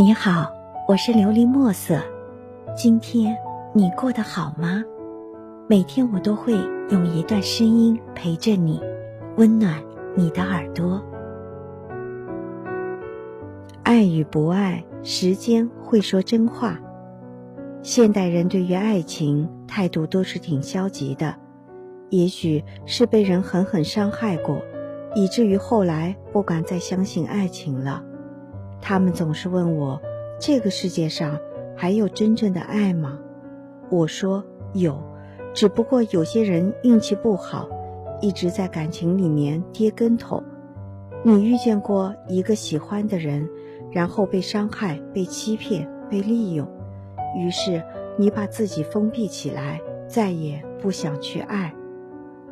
你好，我是琉璃墨色。今天你过得好吗？每天我都会用一段声音陪着你，温暖你的耳朵。爱与不爱，时间会说真话。现代人对于爱情态度都是挺消极的，也许是被人狠狠伤害过，以至于后来不敢再相信爱情了。他们总是问我：“这个世界上还有真正的爱吗？”我说：“有，只不过有些人运气不好，一直在感情里面跌跟头。你遇见过一个喜欢的人，然后被伤害、被欺骗、被利用，于是你把自己封闭起来，再也不想去爱。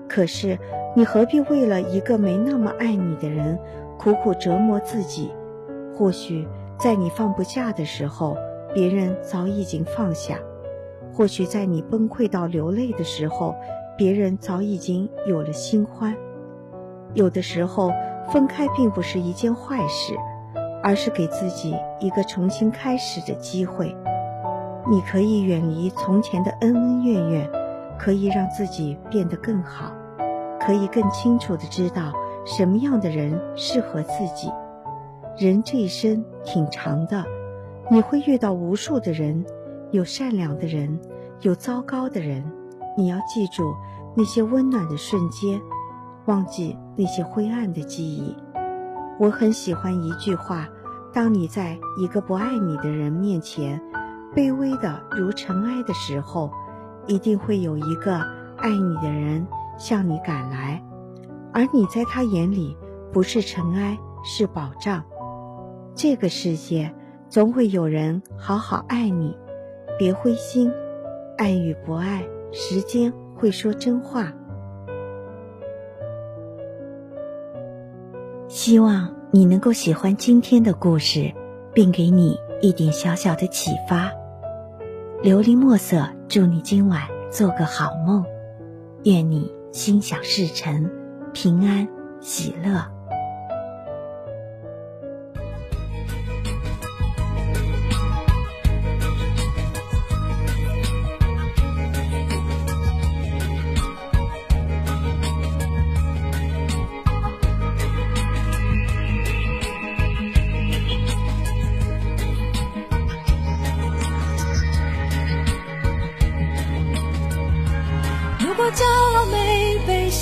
可是你何必为了一个没那么爱你的人，苦苦折磨自己？”或许在你放不下的时候，别人早已经放下；或许在你崩溃到流泪的时候，别人早已经有了新欢。有的时候，分开并不是一件坏事，而是给自己一个重新开始的机会。你可以远离从前的恩恩怨怨，可以让自己变得更好，可以更清楚的知道什么样的人适合自己。人这一生挺长的，你会遇到无数的人，有善良的人，有糟糕的人。你要记住那些温暖的瞬间，忘记那些灰暗的记忆。我很喜欢一句话：当你在一个不爱你的人面前，卑微的如尘埃的时候，一定会有一个爱你的人向你赶来，而你在他眼里不是尘埃，是宝藏。这个世界总会有人好好爱你，别灰心。爱与不爱，时间会说真话。希望你能够喜欢今天的故事，并给你一点小小的启发。琉璃墨色，祝你今晚做个好梦，愿你心想事成，平安喜乐。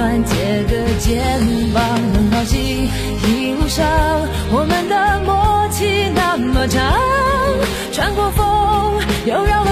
暖，借个肩膀，很好奇一路上我们的默契那么长，穿过风又绕。